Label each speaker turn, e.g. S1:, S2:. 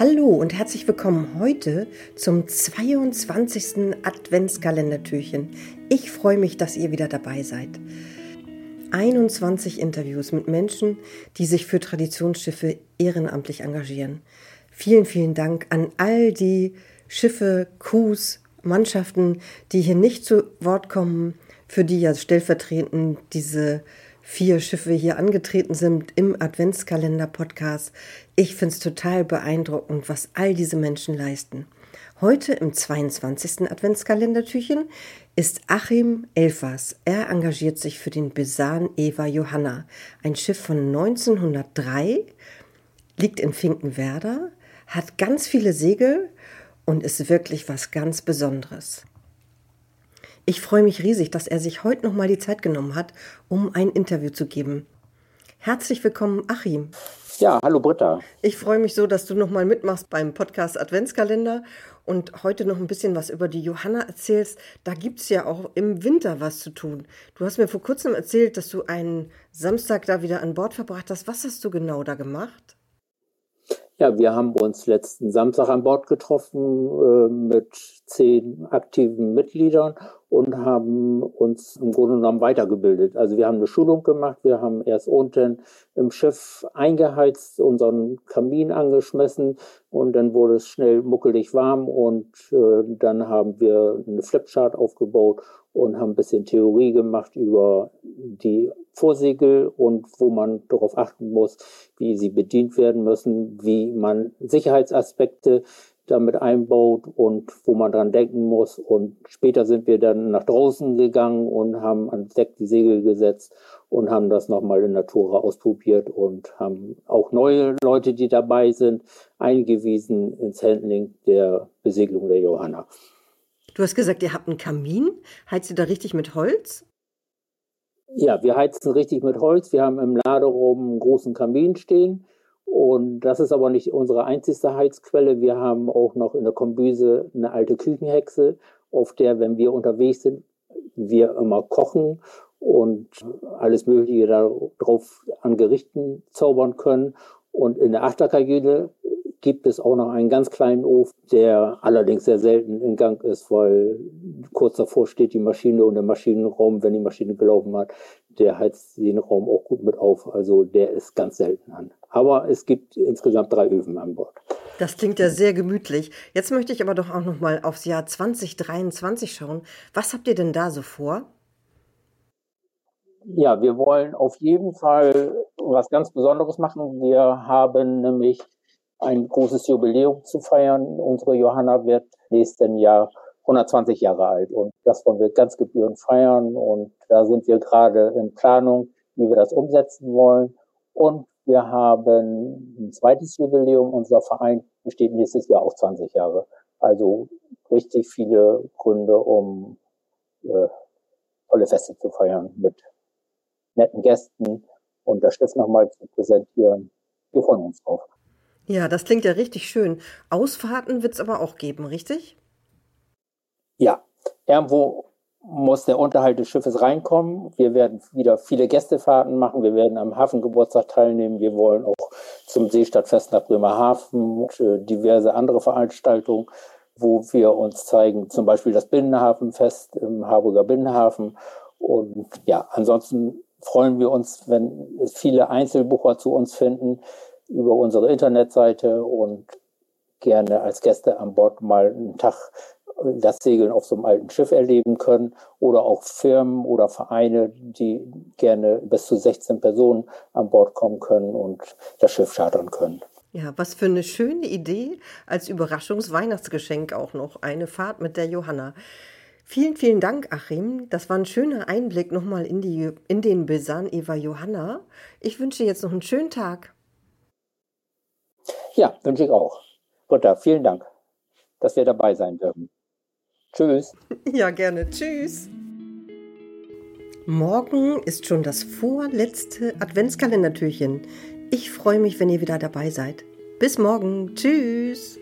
S1: Hallo und herzlich willkommen heute zum 22. Adventskalendertürchen. Ich freue mich, dass ihr wieder dabei seid. 21 Interviews mit Menschen, die sich für Traditionsschiffe ehrenamtlich engagieren. Vielen, vielen Dank an all die Schiffe, Crews, Mannschaften, die hier nicht zu Wort kommen, für die ja stellvertretend diese vier Schiffe hier angetreten sind im Adventskalender-Podcast. Ich finde es total beeindruckend, was all diese Menschen leisten. Heute im 22. Adventskalendertürchen ist Achim Elfers. Er engagiert sich für den Besan Eva Johanna, ein Schiff von 1903, liegt in Finkenwerder, hat ganz viele Segel und ist wirklich was ganz Besonderes. Ich freue mich riesig, dass er sich heute noch mal die Zeit genommen hat, um ein Interview zu geben. Herzlich willkommen, Achim.
S2: Ja, hallo Britta.
S1: Ich freue mich so, dass du noch mal mitmachst beim Podcast Adventskalender und heute noch ein bisschen was über die Johanna erzählst. Da gibt es ja auch im Winter was zu tun. Du hast mir vor kurzem erzählt, dass du einen Samstag da wieder an Bord verbracht hast. Was hast du genau da gemacht?
S2: Ja, wir haben uns letzten Samstag an Bord getroffen äh, mit zehn aktiven Mitgliedern und haben uns im Grunde genommen weitergebildet. Also wir haben eine Schulung gemacht, wir haben erst unten im Schiff eingeheizt, unseren Kamin angeschmissen und dann wurde es schnell muckelig warm und äh, dann haben wir eine Flipchart aufgebaut und haben ein bisschen Theorie gemacht über die Vorsegel und wo man darauf achten muss, wie sie bedient werden müssen, wie man Sicherheitsaspekte damit einbaut und wo man dran denken muss. Und später sind wir dann nach draußen gegangen und haben an Deck die Segel gesetzt und haben das nochmal in Natura ausprobiert und haben auch neue Leute, die dabei sind, eingewiesen ins Handling der Besegelung der Johanna.
S1: Du hast gesagt, ihr habt einen Kamin. Heizt ihr da richtig mit Holz?
S2: Ja, wir heizen richtig mit Holz. Wir haben im Laderaum einen großen Kamin stehen. Und das ist aber nicht unsere einzigste Heizquelle. Wir haben auch noch in der Kombüse eine alte Küchenhexe, auf der, wenn wir unterwegs sind, wir immer kochen und alles Mögliche darauf an Gerichten zaubern können. Und in der Achterkajüte gibt es auch noch einen ganz kleinen Ofen, der allerdings sehr selten in Gang ist, weil kurz davor steht die Maschine und der Maschinenraum, wenn die Maschine gelaufen hat, der heizt den Raum auch gut mit auf. Also der ist ganz selten an. Aber es gibt insgesamt drei Öfen an Bord.
S1: Das klingt ja sehr gemütlich. Jetzt möchte ich aber doch auch noch mal aufs Jahr 2023 schauen. Was habt ihr denn da so vor?
S2: Ja, wir wollen auf jeden Fall was ganz Besonderes machen. Wir haben nämlich ein großes Jubiläum zu feiern. Unsere Johanna wird nächsten Jahr 120 Jahre alt und das wollen wir ganz gebührend feiern und da sind wir gerade in Planung, wie wir das umsetzen wollen. Und wir haben ein zweites Jubiläum. Unser Verein besteht nächstes Jahr auch 20 Jahre. Also richtig viele Gründe, um äh, tolle Feste zu feiern mit netten Gästen und das Schiff nochmal zu präsentieren. Wir freuen uns drauf.
S1: Ja, das klingt ja richtig schön. Ausfahrten wird es aber auch geben, richtig?
S2: Ja, irgendwo muss der Unterhalt des Schiffes reinkommen. Wir werden wieder viele Gästefahrten machen. Wir werden am Hafengeburtstag teilnehmen. Wir wollen auch zum Seestadtfest nach Bremerhaven und äh, diverse andere Veranstaltungen, wo wir uns zeigen, zum Beispiel das Binnenhafenfest im Harburger Binnenhafen. Und ja, ansonsten freuen wir uns, wenn viele Einzelbucher zu uns finden, über unsere Internetseite und gerne als Gäste an Bord mal einen Tag das Segeln auf so einem alten Schiff erleben können oder auch Firmen oder Vereine, die gerne bis zu 16 Personen an Bord kommen können und das Schiff chartern können.
S1: Ja, was für eine schöne Idee als Überraschungsweihnachtsgeschenk auch noch eine Fahrt mit der Johanna. Vielen, vielen Dank, Achim. Das war ein schöner Einblick nochmal in, die, in den Besan Eva Johanna. Ich wünsche jetzt noch einen schönen Tag.
S2: Ja, wünsche ich auch. Britta, vielen Dank, dass wir dabei sein dürfen. Tschüss.
S1: Ja, gerne. Tschüss. Morgen ist schon das vorletzte Adventskalendertürchen. Ich freue mich, wenn ihr wieder dabei seid. Bis morgen. Tschüss.